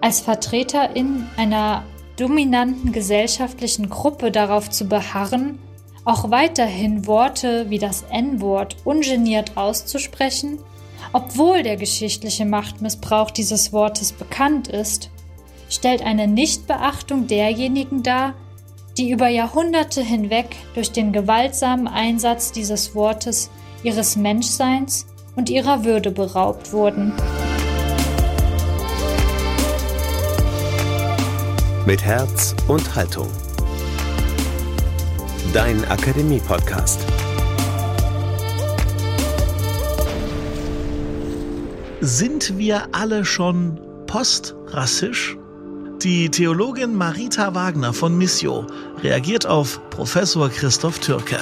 als Vertreterin einer dominanten gesellschaftlichen Gruppe darauf zu beharren, auch weiterhin Worte wie das N-Wort ungeniert auszusprechen, obwohl der geschichtliche Machtmissbrauch dieses Wortes bekannt ist, stellt eine Nichtbeachtung derjenigen dar, die über Jahrhunderte hinweg durch den gewaltsamen Einsatz dieses Wortes ihres Menschseins und ihrer Würde beraubt wurden. Mit Herz und Haltung. Dein Akademie-Podcast. Sind wir alle schon postrassisch? Die Theologin Marita Wagner von Missio reagiert auf Professor Christoph Türke.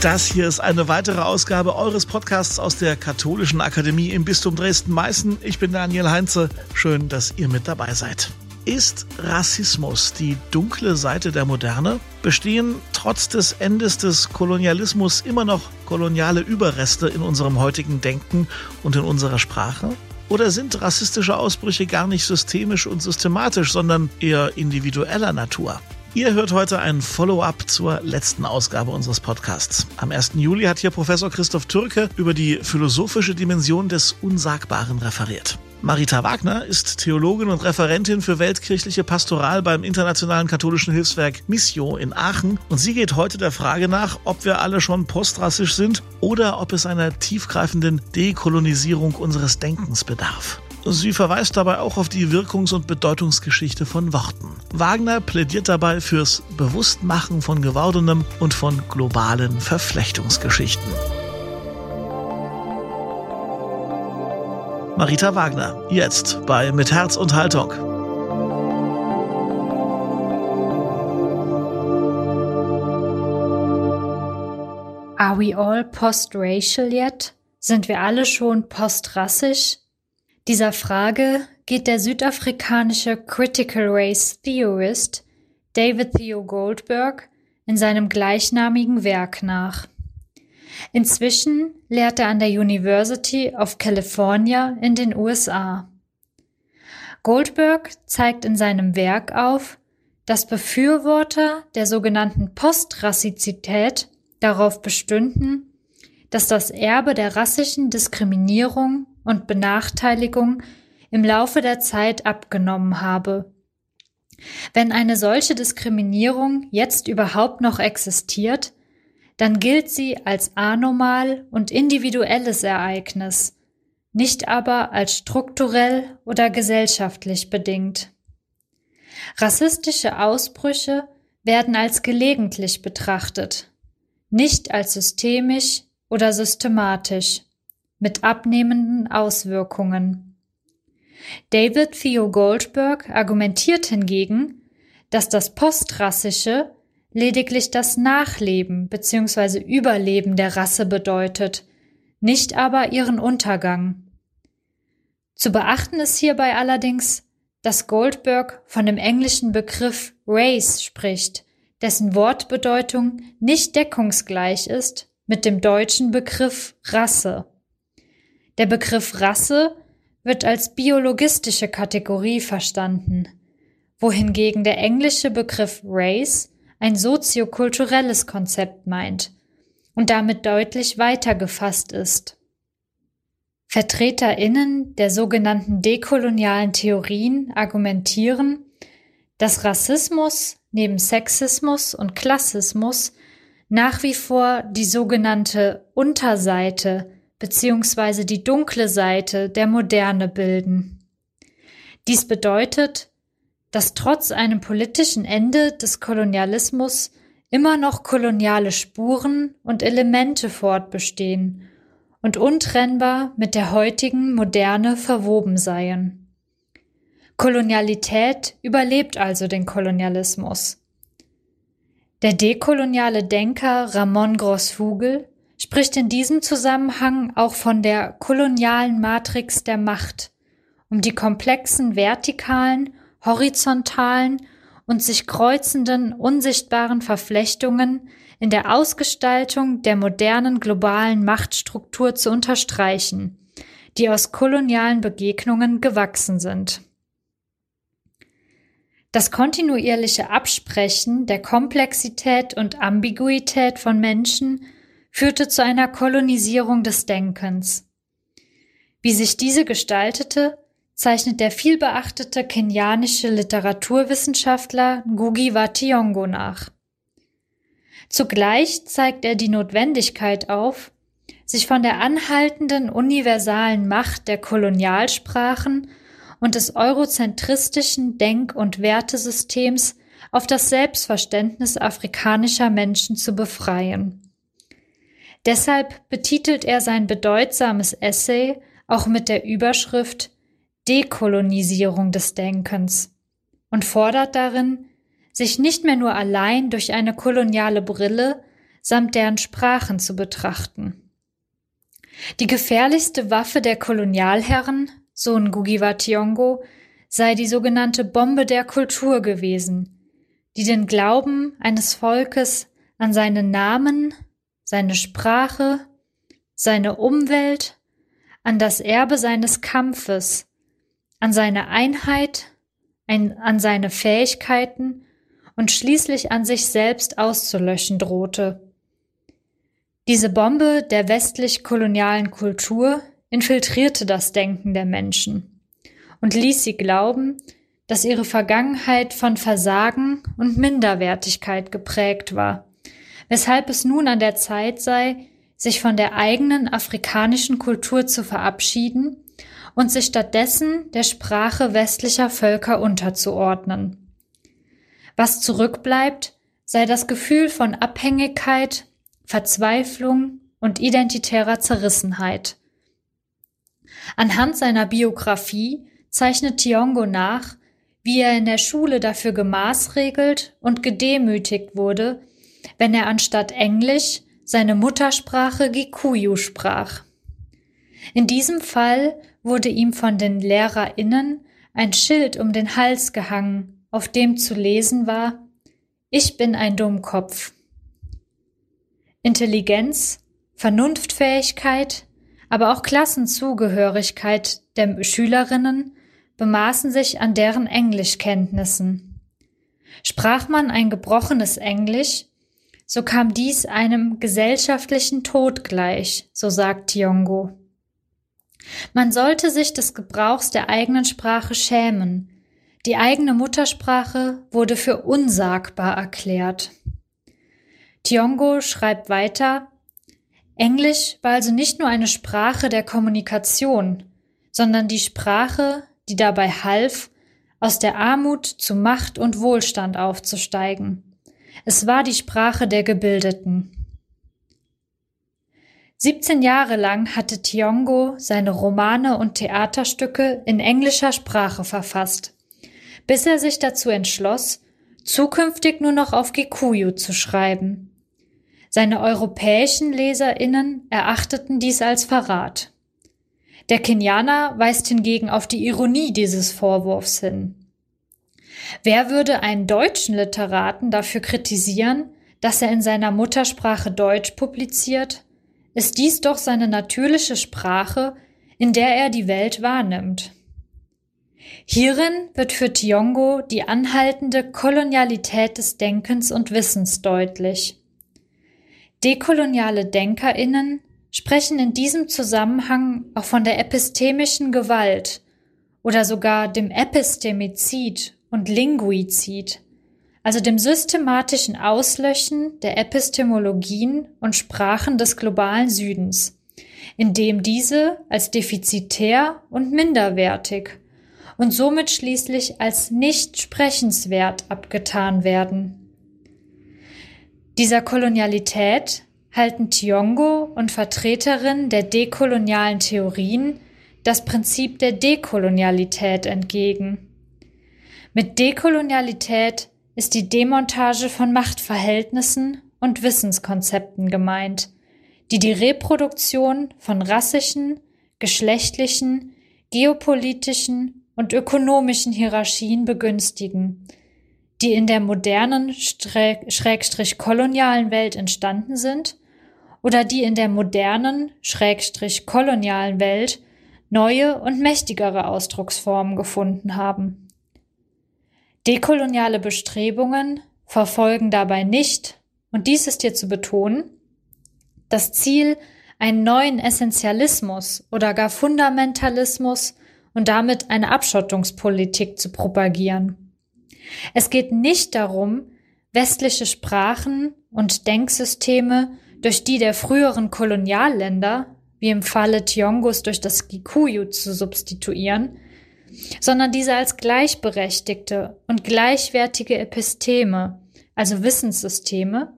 Das hier ist eine weitere Ausgabe eures Podcasts aus der Katholischen Akademie im Bistum Dresden-Meißen. Ich bin Daniel Heinze. Schön, dass ihr mit dabei seid. Ist Rassismus die dunkle Seite der Moderne? Bestehen trotz des Endes des Kolonialismus immer noch koloniale Überreste in unserem heutigen Denken und in unserer Sprache? Oder sind rassistische Ausbrüche gar nicht systemisch und systematisch, sondern eher individueller Natur? Ihr hört heute ein Follow-up zur letzten Ausgabe unseres Podcasts. Am 1. Juli hat hier Professor Christoph Türke über die philosophische Dimension des Unsagbaren referiert. Marita Wagner ist Theologin und Referentin für weltkirchliche Pastoral beim Internationalen Katholischen Hilfswerk Missio in Aachen und sie geht heute der Frage nach, ob wir alle schon postrassisch sind oder ob es einer tiefgreifenden Dekolonisierung unseres Denkens bedarf. Sie verweist dabei auch auf die Wirkungs- und Bedeutungsgeschichte von Worten. Wagner plädiert dabei fürs Bewusstmachen von Gewordenem und von globalen Verflechtungsgeschichten. Marita Wagner, jetzt bei Mit Herz und Haltung. Are we all post-racial yet? Sind wir alle schon postrassisch? Dieser Frage geht der südafrikanische Critical Race Theorist David Theo Goldberg in seinem gleichnamigen Werk nach. Inzwischen lehrt er an der University of California in den USA. Goldberg zeigt in seinem Werk auf, dass Befürworter der sogenannten Postrassizität darauf bestünden, dass das Erbe der rassischen Diskriminierung und Benachteiligung im Laufe der Zeit abgenommen habe. Wenn eine solche Diskriminierung jetzt überhaupt noch existiert, dann gilt sie als anormal und individuelles Ereignis, nicht aber als strukturell oder gesellschaftlich bedingt. Rassistische Ausbrüche werden als gelegentlich betrachtet, nicht als systemisch oder systematisch mit abnehmenden Auswirkungen. David Theo Goldberg argumentiert hingegen, dass das Postrassische lediglich das Nachleben bzw. Überleben der Rasse bedeutet, nicht aber ihren Untergang. Zu beachten ist hierbei allerdings, dass Goldberg von dem englischen Begriff Race spricht, dessen Wortbedeutung nicht deckungsgleich ist mit dem deutschen Begriff Rasse. Der Begriff Rasse wird als biologistische Kategorie verstanden, wohingegen der englische Begriff Race ein soziokulturelles Konzept meint und damit deutlich weiter gefasst ist. VertreterInnen der sogenannten dekolonialen Theorien argumentieren, dass Rassismus neben Sexismus und Klassismus nach wie vor die sogenannte Unterseite beziehungsweise die dunkle Seite der Moderne bilden. Dies bedeutet, dass trotz einem politischen Ende des Kolonialismus immer noch koloniale Spuren und Elemente fortbestehen und untrennbar mit der heutigen Moderne verwoben seien. Kolonialität überlebt also den Kolonialismus. Der dekoloniale Denker Ramon Grossfugel spricht in diesem Zusammenhang auch von der kolonialen Matrix der Macht, um die komplexen vertikalen, horizontalen und sich kreuzenden unsichtbaren Verflechtungen in der Ausgestaltung der modernen globalen Machtstruktur zu unterstreichen, die aus kolonialen Begegnungen gewachsen sind. Das kontinuierliche Absprechen der Komplexität und Ambiguität von Menschen führte zu einer Kolonisierung des Denkens. Wie sich diese gestaltete, zeichnet der vielbeachtete kenianische Literaturwissenschaftler Ngugi wa Thiong'o nach. Zugleich zeigt er die Notwendigkeit auf, sich von der anhaltenden universalen Macht der Kolonialsprachen und des eurozentristischen Denk- und Wertesystems auf das Selbstverständnis afrikanischer Menschen zu befreien. Deshalb betitelt er sein bedeutsames Essay auch mit der Überschrift Dekolonisierung des Denkens und fordert darin, sich nicht mehr nur allein durch eine koloniale Brille samt deren Sprachen zu betrachten. Die gefährlichste Waffe der Kolonialherren, so Ngugi wa Thiong'o, sei die sogenannte Bombe der Kultur gewesen, die den Glauben eines Volkes an seinen Namen, seine Sprache, seine Umwelt, an das Erbe seines Kampfes, an seine Einheit, ein, an seine Fähigkeiten und schließlich an sich selbst auszulöschen drohte. Diese Bombe der westlich-kolonialen Kultur infiltrierte das Denken der Menschen und ließ sie glauben, dass ihre Vergangenheit von Versagen und Minderwertigkeit geprägt war, weshalb es nun an der Zeit sei, sich von der eigenen afrikanischen Kultur zu verabschieden und sich stattdessen der Sprache westlicher Völker unterzuordnen. Was zurückbleibt, sei das Gefühl von Abhängigkeit, Verzweiflung und identitärer Zerrissenheit. Anhand seiner Biografie zeichnet Tiongo nach, wie er in der Schule dafür gemaßregelt und gedemütigt wurde, wenn er anstatt Englisch seine Muttersprache Gikuyu sprach. In diesem Fall wurde ihm von den LehrerInnen ein Schild um den Hals gehangen, auf dem zu lesen war Ich bin ein Dummkopf. Intelligenz, Vernunftfähigkeit, aber auch Klassenzugehörigkeit der Schülerinnen bemaßen sich an deren Englischkenntnissen. Sprach man ein gebrochenes Englisch, so kam dies einem gesellschaftlichen Tod gleich, so sagt Tiongo. Man sollte sich des Gebrauchs der eigenen Sprache schämen. Die eigene Muttersprache wurde für unsagbar erklärt. Tiongo schreibt weiter, Englisch war also nicht nur eine Sprache der Kommunikation, sondern die Sprache, die dabei half, aus der Armut zu Macht und Wohlstand aufzusteigen. Es war die Sprache der Gebildeten. 17 Jahre lang hatte Tiongo seine Romane und Theaterstücke in englischer Sprache verfasst, bis er sich dazu entschloss, zukünftig nur noch auf Gikuyu zu schreiben. Seine europäischen Leserinnen erachteten dies als Verrat. Der Kenianer weist hingegen auf die Ironie dieses Vorwurfs hin. Wer würde einen deutschen Literaten dafür kritisieren, dass er in seiner Muttersprache Deutsch publiziert? ist dies doch seine natürliche Sprache, in der er die Welt wahrnimmt. Hierin wird für Tiongo die anhaltende Kolonialität des Denkens und Wissens deutlich. Dekoloniale Denkerinnen sprechen in diesem Zusammenhang auch von der epistemischen Gewalt oder sogar dem Epistemizid und Linguizid, also dem systematischen Auslöschen der Epistemologien und Sprachen des globalen Südens, indem diese als defizitär und minderwertig und somit schließlich als nicht sprechenswert abgetan werden. Dieser Kolonialität halten Tiongo und Vertreterinnen der dekolonialen Theorien das Prinzip der Dekolonialität entgegen. Mit Dekolonialität ist die Demontage von Machtverhältnissen und Wissenskonzepten gemeint, die die Reproduktion von rassischen, geschlechtlichen, geopolitischen und ökonomischen Hierarchien begünstigen, die in der modernen, schrägstrich kolonialen Welt entstanden sind oder die in der modernen, schrägstrich kolonialen Welt neue und mächtigere Ausdrucksformen gefunden haben. Dekoloniale Bestrebungen verfolgen dabei nicht, und dies ist hier zu betonen, das Ziel, einen neuen Essentialismus oder gar Fundamentalismus und damit eine Abschottungspolitik zu propagieren. Es geht nicht darum, westliche Sprachen und Denksysteme durch die der früheren Kolonialländer, wie im Falle Tiongus durch das Gikuyu zu substituieren, sondern diese als gleichberechtigte und gleichwertige Episteme, also Wissenssysteme,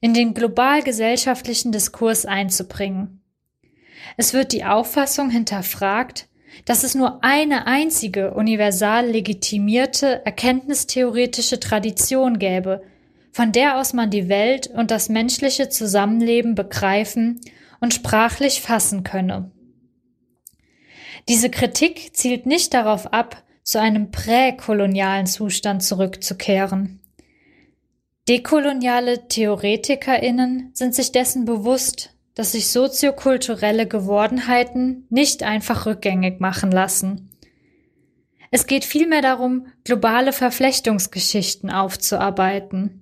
in den global gesellschaftlichen Diskurs einzubringen. Es wird die Auffassung hinterfragt, dass es nur eine einzige universal legitimierte erkenntnistheoretische Tradition gäbe, von der aus man die Welt und das menschliche Zusammenleben begreifen und sprachlich fassen könne. Diese Kritik zielt nicht darauf ab, zu einem präkolonialen Zustand zurückzukehren. Dekoloniale Theoretikerinnen sind sich dessen bewusst, dass sich soziokulturelle Gewordenheiten nicht einfach rückgängig machen lassen. Es geht vielmehr darum, globale Verflechtungsgeschichten aufzuarbeiten.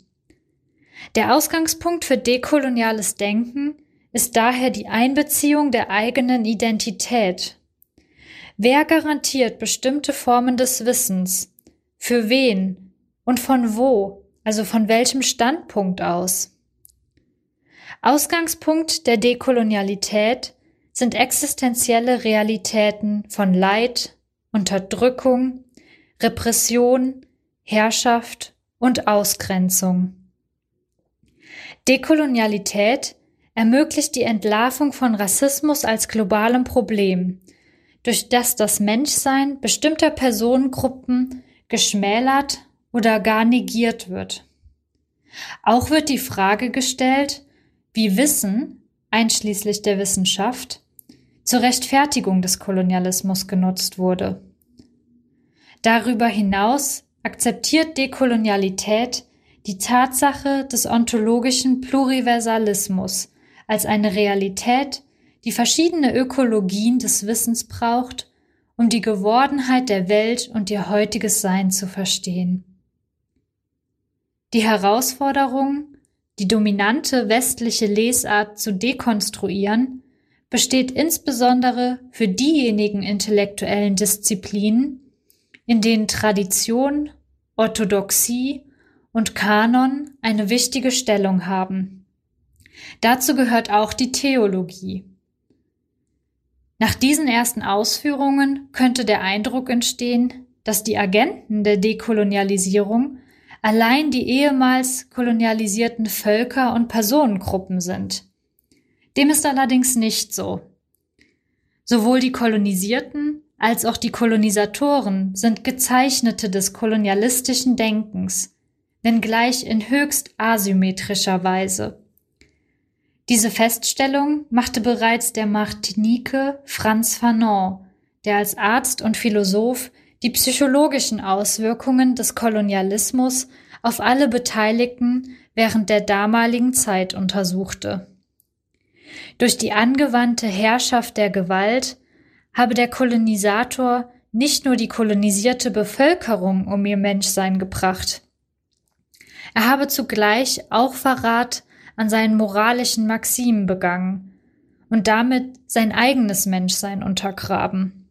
Der Ausgangspunkt für dekoloniales Denken ist daher die Einbeziehung der eigenen Identität. Wer garantiert bestimmte Formen des Wissens? Für wen? Und von wo? Also von welchem Standpunkt aus? Ausgangspunkt der Dekolonialität sind existenzielle Realitäten von Leid, Unterdrückung, Repression, Herrschaft und Ausgrenzung. Dekolonialität ermöglicht die Entlarvung von Rassismus als globalem Problem, durch das das Menschsein bestimmter Personengruppen geschmälert oder gar negiert wird. Auch wird die Frage gestellt, wie Wissen, einschließlich der Wissenschaft, zur Rechtfertigung des Kolonialismus genutzt wurde. Darüber hinaus akzeptiert Dekolonialität die Tatsache des ontologischen Pluriversalismus als eine Realität, die verschiedene Ökologien des Wissens braucht, um die Gewordenheit der Welt und ihr heutiges Sein zu verstehen. Die Herausforderung, die dominante westliche Lesart zu dekonstruieren, besteht insbesondere für diejenigen intellektuellen Disziplinen, in denen Tradition, Orthodoxie und Kanon eine wichtige Stellung haben. Dazu gehört auch die Theologie. Nach diesen ersten Ausführungen könnte der Eindruck entstehen, dass die Agenten der Dekolonialisierung allein die ehemals kolonialisierten Völker und Personengruppen sind. Dem ist allerdings nicht so. Sowohl die Kolonisierten als auch die Kolonisatoren sind Gezeichnete des kolonialistischen Denkens, wenngleich in höchst asymmetrischer Weise. Diese Feststellung machte bereits der Martinique Franz Fanon, der als Arzt und Philosoph die psychologischen Auswirkungen des Kolonialismus auf alle Beteiligten während der damaligen Zeit untersuchte. Durch die angewandte Herrschaft der Gewalt habe der Kolonisator nicht nur die kolonisierte Bevölkerung um ihr Menschsein gebracht, er habe zugleich auch Verrat an seinen moralischen Maximen begangen und damit sein eigenes Menschsein untergraben.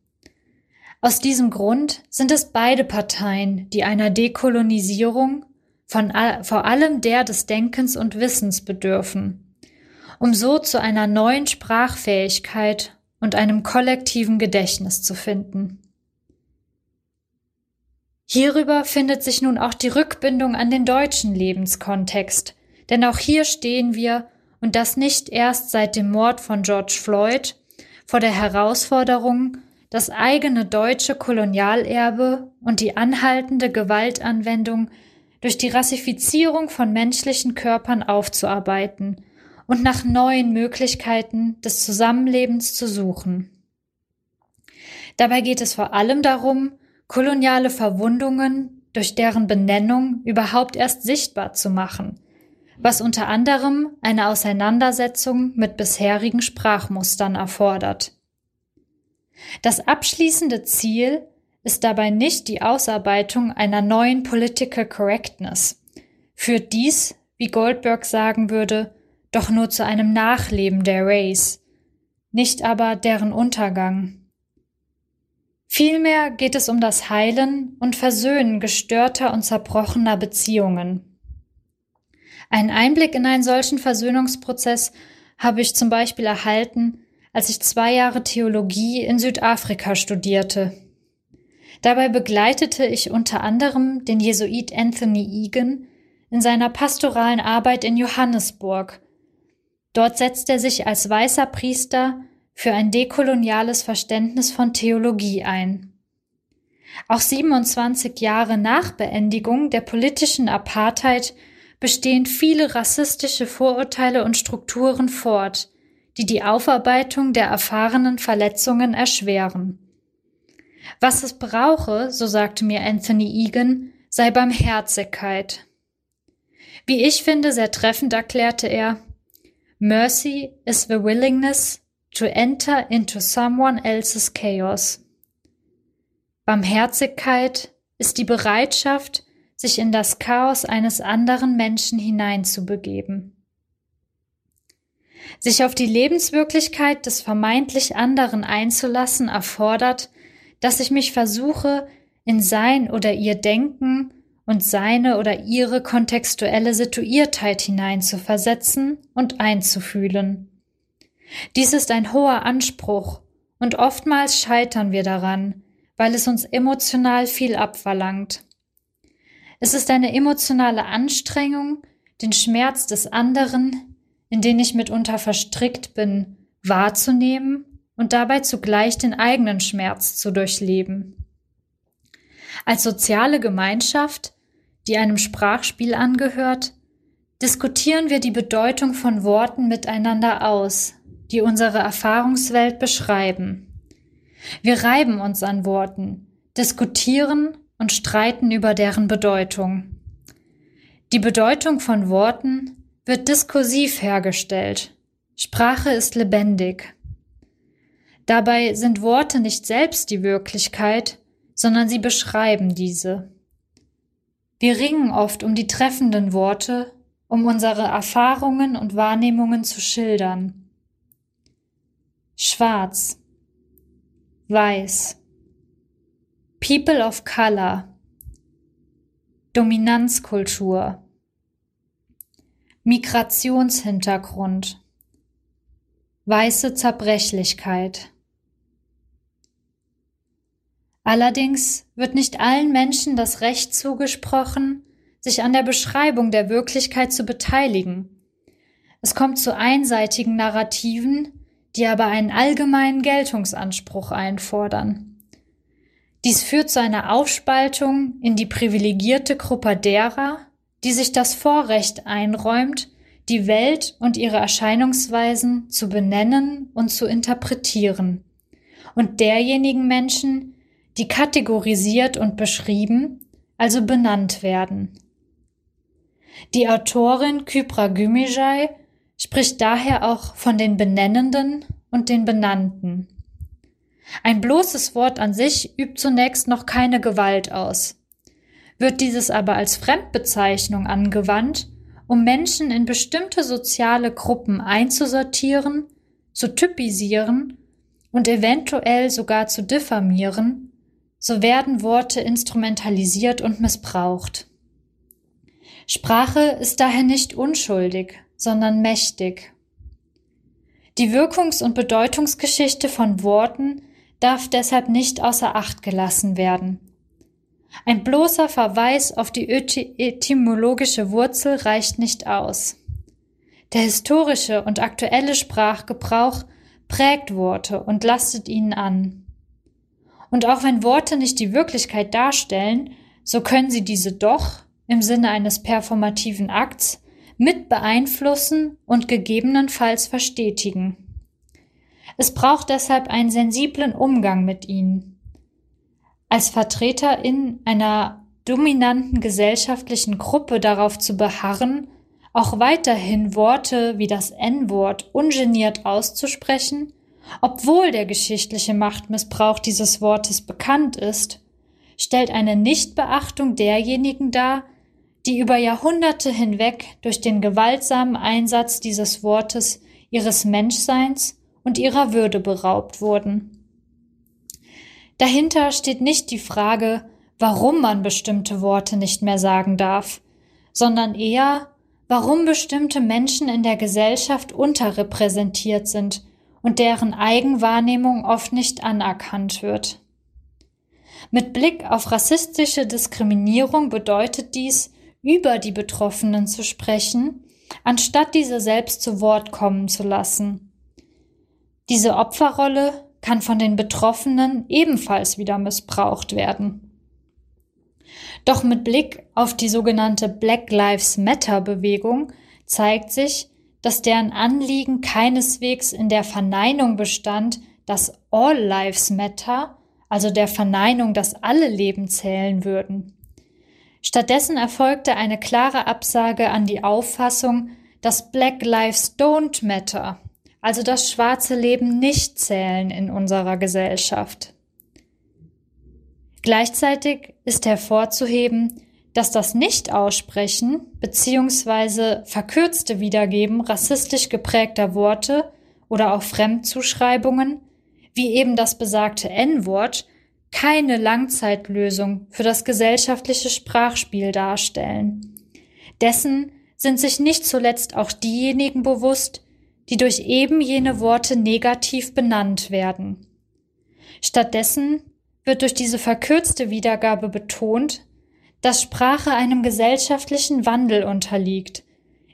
Aus diesem Grund sind es beide Parteien, die einer Dekolonisierung von vor allem der des Denkens und Wissens bedürfen, um so zu einer neuen Sprachfähigkeit und einem kollektiven Gedächtnis zu finden. Hierüber findet sich nun auch die Rückbindung an den deutschen Lebenskontext, denn auch hier stehen wir, und das nicht erst seit dem Mord von George Floyd, vor der Herausforderung, das eigene deutsche Kolonialerbe und die anhaltende Gewaltanwendung durch die Rassifizierung von menschlichen Körpern aufzuarbeiten und nach neuen Möglichkeiten des Zusammenlebens zu suchen. Dabei geht es vor allem darum, koloniale Verwundungen durch deren Benennung überhaupt erst sichtbar zu machen, was unter anderem eine Auseinandersetzung mit bisherigen Sprachmustern erfordert. Das abschließende Ziel ist dabei nicht die Ausarbeitung einer neuen Political Correctness. Führt dies, wie Goldberg sagen würde, doch nur zu einem Nachleben der Race, nicht aber deren Untergang. Vielmehr geht es um das Heilen und Versöhnen gestörter und zerbrochener Beziehungen. Einen Einblick in einen solchen Versöhnungsprozess habe ich zum Beispiel erhalten, als ich zwei Jahre Theologie in Südafrika studierte. Dabei begleitete ich unter anderem den Jesuit Anthony Egan in seiner pastoralen Arbeit in Johannesburg. Dort setzt er sich als weißer Priester für ein dekoloniales Verständnis von Theologie ein. Auch 27 Jahre nach Beendigung der politischen Apartheid bestehen viele rassistische Vorurteile und Strukturen fort, die die Aufarbeitung der erfahrenen Verletzungen erschweren. Was es brauche, so sagte mir Anthony Egan, sei Barmherzigkeit. Wie ich finde, sehr treffend erklärte er, Mercy is the willingness to enter into someone else's chaos. Barmherzigkeit ist die Bereitschaft, sich in das Chaos eines anderen Menschen hineinzubegeben. Sich auf die Lebenswirklichkeit des vermeintlich anderen einzulassen erfordert, dass ich mich versuche, in sein oder ihr Denken und seine oder ihre kontextuelle Situiertheit hineinzuversetzen und einzufühlen. Dies ist ein hoher Anspruch, und oftmals scheitern wir daran, weil es uns emotional viel abverlangt. Es ist eine emotionale Anstrengung, den Schmerz des anderen, in den ich mitunter verstrickt bin, wahrzunehmen und dabei zugleich den eigenen Schmerz zu durchleben. Als soziale Gemeinschaft, die einem Sprachspiel angehört, diskutieren wir die Bedeutung von Worten miteinander aus, die unsere Erfahrungswelt beschreiben. Wir reiben uns an Worten, diskutieren und streiten über deren Bedeutung. Die Bedeutung von Worten wird diskursiv hergestellt. Sprache ist lebendig. Dabei sind Worte nicht selbst die Wirklichkeit, sondern sie beschreiben diese. Wir ringen oft um die treffenden Worte, um unsere Erfahrungen und Wahrnehmungen zu schildern. Schwarz, Weiß, People of Color, Dominanzkultur, Migrationshintergrund, weiße Zerbrechlichkeit. Allerdings wird nicht allen Menschen das Recht zugesprochen, sich an der Beschreibung der Wirklichkeit zu beteiligen. Es kommt zu einseitigen Narrativen, die aber einen allgemeinen Geltungsanspruch einfordern. Dies führt zu einer Aufspaltung in die privilegierte Gruppe derer, die sich das Vorrecht einräumt, die Welt und ihre Erscheinungsweisen zu benennen und zu interpretieren, und derjenigen Menschen, die kategorisiert und beschrieben, also benannt werden. Die Autorin Kypra Gümüşay spricht daher auch von den Benennenden und den Benannten. Ein bloßes Wort an sich übt zunächst noch keine Gewalt aus. Wird dieses aber als Fremdbezeichnung angewandt, um Menschen in bestimmte soziale Gruppen einzusortieren, zu typisieren und eventuell sogar zu diffamieren, so werden Worte instrumentalisiert und missbraucht. Sprache ist daher nicht unschuldig, sondern mächtig. Die Wirkungs- und Bedeutungsgeschichte von Worten darf deshalb nicht außer Acht gelassen werden. Ein bloßer Verweis auf die etymologische Wurzel reicht nicht aus. Der historische und aktuelle Sprachgebrauch prägt Worte und lastet ihnen an. Und auch wenn Worte nicht die Wirklichkeit darstellen, so können sie diese doch im Sinne eines performativen Akts mit beeinflussen und gegebenenfalls verstetigen. Es braucht deshalb einen sensiblen Umgang mit ihnen. Als Vertreter in einer dominanten gesellschaftlichen Gruppe darauf zu beharren, auch weiterhin Worte wie das N-Wort ungeniert auszusprechen Obwohl der geschichtliche Machtmissbrauch dieses Wortes bekannt ist, stellt eine Nichtbeachtung derjenigen dar, die über Jahrhunderte hinweg durch den gewaltsamen Einsatz dieses Wortes ihres Menschseins und ihrer Würde beraubt wurden. Dahinter steht nicht die Frage, warum man bestimmte Worte nicht mehr sagen darf, sondern eher, warum bestimmte Menschen in der Gesellschaft unterrepräsentiert sind und deren Eigenwahrnehmung oft nicht anerkannt wird. Mit Blick auf rassistische Diskriminierung bedeutet dies, über die Betroffenen zu sprechen, anstatt diese selbst zu Wort kommen zu lassen. Diese Opferrolle kann von den Betroffenen ebenfalls wieder missbraucht werden. Doch mit Blick auf die sogenannte Black Lives Matter Bewegung zeigt sich, dass deren Anliegen keineswegs in der Verneinung bestand, dass All Lives Matter, also der Verneinung, dass alle Leben zählen würden. Stattdessen erfolgte eine klare Absage an die Auffassung, dass Black Lives Don't Matter, also das schwarze Leben nicht zählen in unserer Gesellschaft. Gleichzeitig ist hervorzuheben, dass das Nicht-Aussprechen bzw. verkürzte Wiedergeben rassistisch geprägter Worte oder auch Fremdzuschreibungen, wie eben das besagte N-Wort, keine Langzeitlösung für das gesellschaftliche Sprachspiel darstellen. Dessen sind sich nicht zuletzt auch diejenigen bewusst, die durch eben jene Worte negativ benannt werden. Stattdessen wird durch diese verkürzte Wiedergabe betont, dass Sprache einem gesellschaftlichen Wandel unterliegt,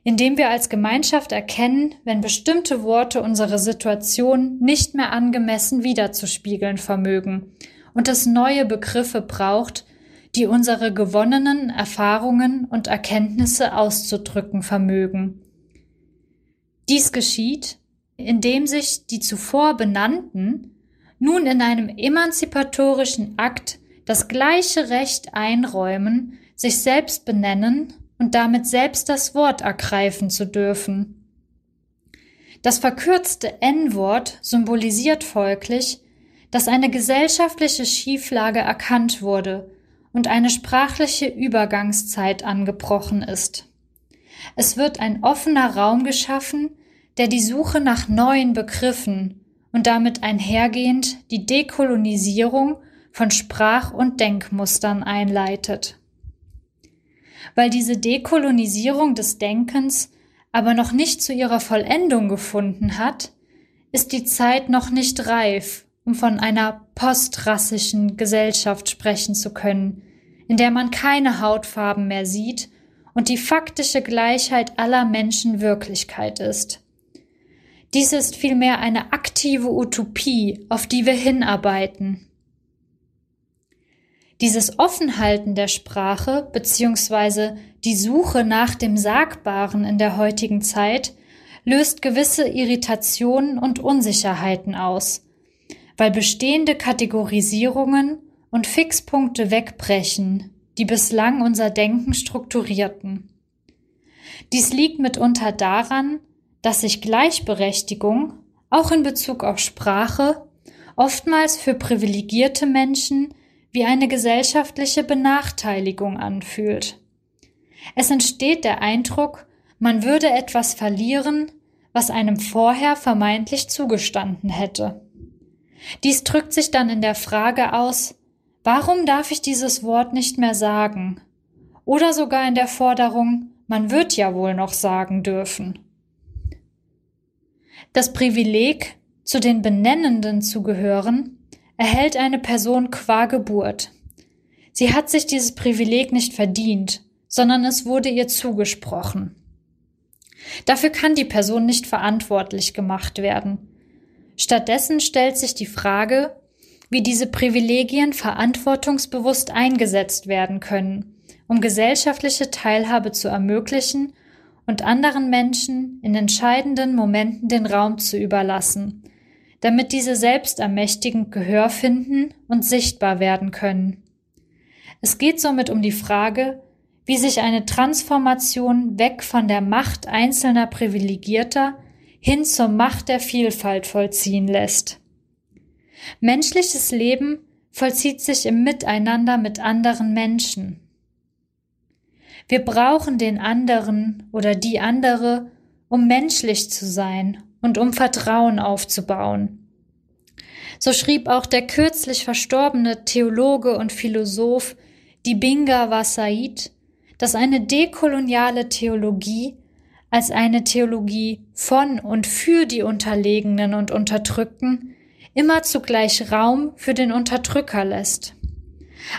indem wir als Gemeinschaft erkennen, wenn bestimmte Worte unsere Situation nicht mehr angemessen wiederzuspiegeln vermögen und es neue Begriffe braucht, die unsere gewonnenen Erfahrungen und Erkenntnisse auszudrücken vermögen. Dies geschieht, indem sich die zuvor benannten nun in einem emanzipatorischen Akt das gleiche Recht einräumen, sich selbst benennen und damit selbst das Wort ergreifen zu dürfen. Das verkürzte N-Wort symbolisiert folglich, dass eine gesellschaftliche Schieflage erkannt wurde und eine sprachliche Übergangszeit angebrochen ist. Es wird ein offener Raum geschaffen, der die Suche nach neuen Begriffen und damit einhergehend die Dekolonisierung von Sprach- und Denkmustern einleitet. Weil diese Dekolonisierung des Denkens aber noch nicht zu ihrer Vollendung gefunden hat, ist die Zeit noch nicht reif, um von einer postrassischen Gesellschaft sprechen zu können, in der man keine Hautfarben mehr sieht und die faktische Gleichheit aller Menschen Wirklichkeit ist. Dies ist vielmehr eine aktive Utopie, auf die wir hinarbeiten. Dieses Offenhalten der Sprache bzw. die Suche nach dem Sagbaren in der heutigen Zeit löst gewisse Irritationen und Unsicherheiten aus, weil bestehende Kategorisierungen und Fixpunkte wegbrechen, die bislang unser Denken strukturierten. Dies liegt mitunter daran, dass sich Gleichberechtigung auch in Bezug auf Sprache oftmals für privilegierte Menschen wie eine gesellschaftliche Benachteiligung anfühlt. Es entsteht der Eindruck, man würde etwas verlieren, was einem vorher vermeintlich zugestanden hätte. Dies drückt sich dann in der Frage aus, warum darf ich dieses Wort nicht mehr sagen? Oder sogar in der Forderung, man wird ja wohl noch sagen dürfen. Das Privileg, zu den Benennenden zu gehören, erhält eine Person qua Geburt. Sie hat sich dieses Privileg nicht verdient, sondern es wurde ihr zugesprochen. Dafür kann die Person nicht verantwortlich gemacht werden. Stattdessen stellt sich die Frage, wie diese Privilegien verantwortungsbewusst eingesetzt werden können, um gesellschaftliche Teilhabe zu ermöglichen und anderen Menschen in entscheidenden Momenten den Raum zu überlassen, damit diese selbst ermächtigend Gehör finden und sichtbar werden können. Es geht somit um die Frage, wie sich eine Transformation weg von der Macht einzelner Privilegierter hin zur Macht der Vielfalt vollziehen lässt. Menschliches Leben vollzieht sich im Miteinander mit anderen Menschen. Wir brauchen den anderen oder die andere, um menschlich zu sein und um Vertrauen aufzubauen. So schrieb auch der kürzlich verstorbene Theologe und Philosoph Dibinga Wasaid, dass eine dekoloniale Theologie als eine Theologie von und für die Unterlegenen und Unterdrückten immer zugleich Raum für den Unterdrücker lässt.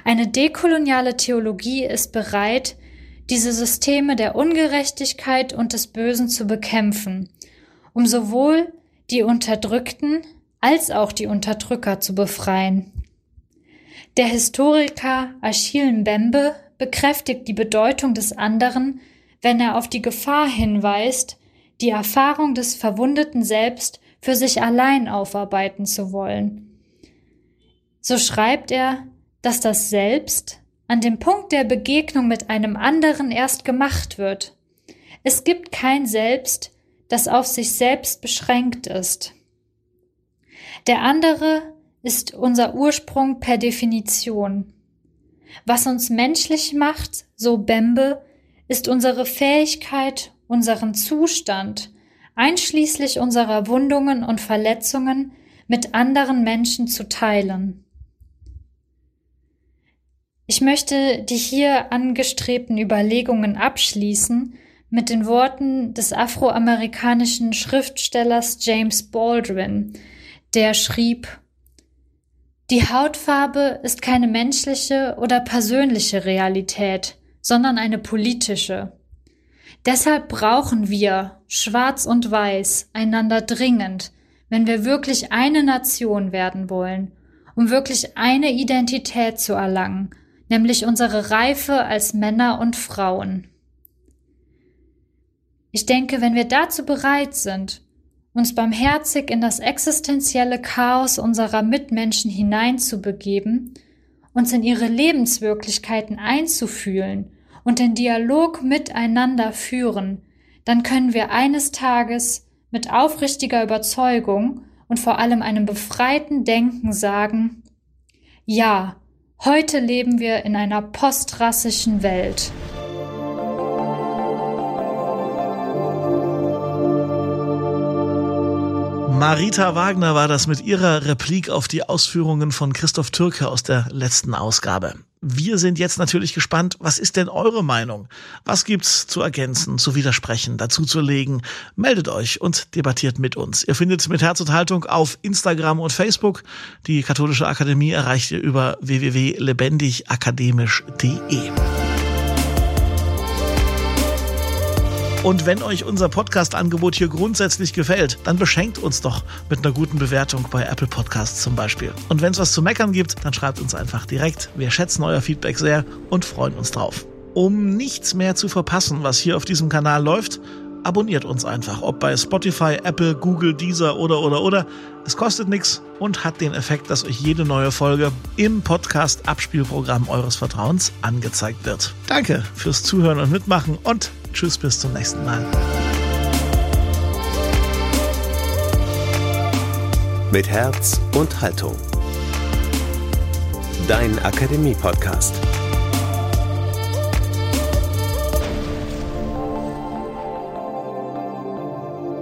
Eine dekoloniale Theologie ist bereit, diese Systeme der Ungerechtigkeit und des Bösen zu bekämpfen, um sowohl die Unterdrückten als auch die Unterdrücker zu befreien. Der Historiker Achille Mbembe bekräftigt die Bedeutung des anderen, wenn er auf die Gefahr hinweist, die Erfahrung des verwundeten Selbst für sich allein aufarbeiten zu wollen. So schreibt er, dass das Selbst an dem Punkt der Begegnung mit einem anderen erst gemacht wird. Es gibt kein Selbst, das auf sich selbst beschränkt ist. Der andere ist unser Ursprung per Definition. Was uns menschlich macht, so Bembe, ist unsere Fähigkeit, unseren Zustand, einschließlich unserer Wundungen und Verletzungen, mit anderen Menschen zu teilen. Ich möchte die hier angestrebten Überlegungen abschließen mit den Worten des afroamerikanischen Schriftstellers James Baldwin, der schrieb Die Hautfarbe ist keine menschliche oder persönliche Realität, sondern eine politische. Deshalb brauchen wir, schwarz und weiß, einander dringend, wenn wir wirklich eine Nation werden wollen, um wirklich eine Identität zu erlangen, nämlich unsere Reife als Männer und Frauen. Ich denke, wenn wir dazu bereit sind, uns barmherzig in das existenzielle Chaos unserer Mitmenschen hineinzubegeben, uns in ihre Lebenswirklichkeiten einzufühlen und den Dialog miteinander führen, dann können wir eines Tages mit aufrichtiger Überzeugung und vor allem einem befreiten Denken sagen, ja, Heute leben wir in einer postrassischen Welt. Marita Wagner war das mit ihrer Replik auf die Ausführungen von Christoph Türke aus der letzten Ausgabe. Wir sind jetzt natürlich gespannt, was ist denn eure Meinung? Was gibt's zu ergänzen, zu widersprechen, dazu zu legen? Meldet euch und debattiert mit uns. Ihr findet mit Herz und Haltung auf Instagram und Facebook. Die Katholische Akademie erreicht ihr über www.lebendigakademisch.de. Und wenn euch unser Podcast-Angebot hier grundsätzlich gefällt, dann beschenkt uns doch mit einer guten Bewertung bei Apple Podcasts zum Beispiel. Und wenn es was zu meckern gibt, dann schreibt uns einfach direkt. Wir schätzen euer Feedback sehr und freuen uns drauf. Um nichts mehr zu verpassen, was hier auf diesem Kanal läuft, abonniert uns einfach, ob bei Spotify, Apple, Google, Deezer oder oder oder. Es kostet nichts und hat den Effekt, dass euch jede neue Folge im Podcast-Abspielprogramm eures Vertrauens angezeigt wird. Danke fürs Zuhören und Mitmachen und tschüss bis zum nächsten Mal. Mit Herz und Haltung. Dein Akademie-Podcast.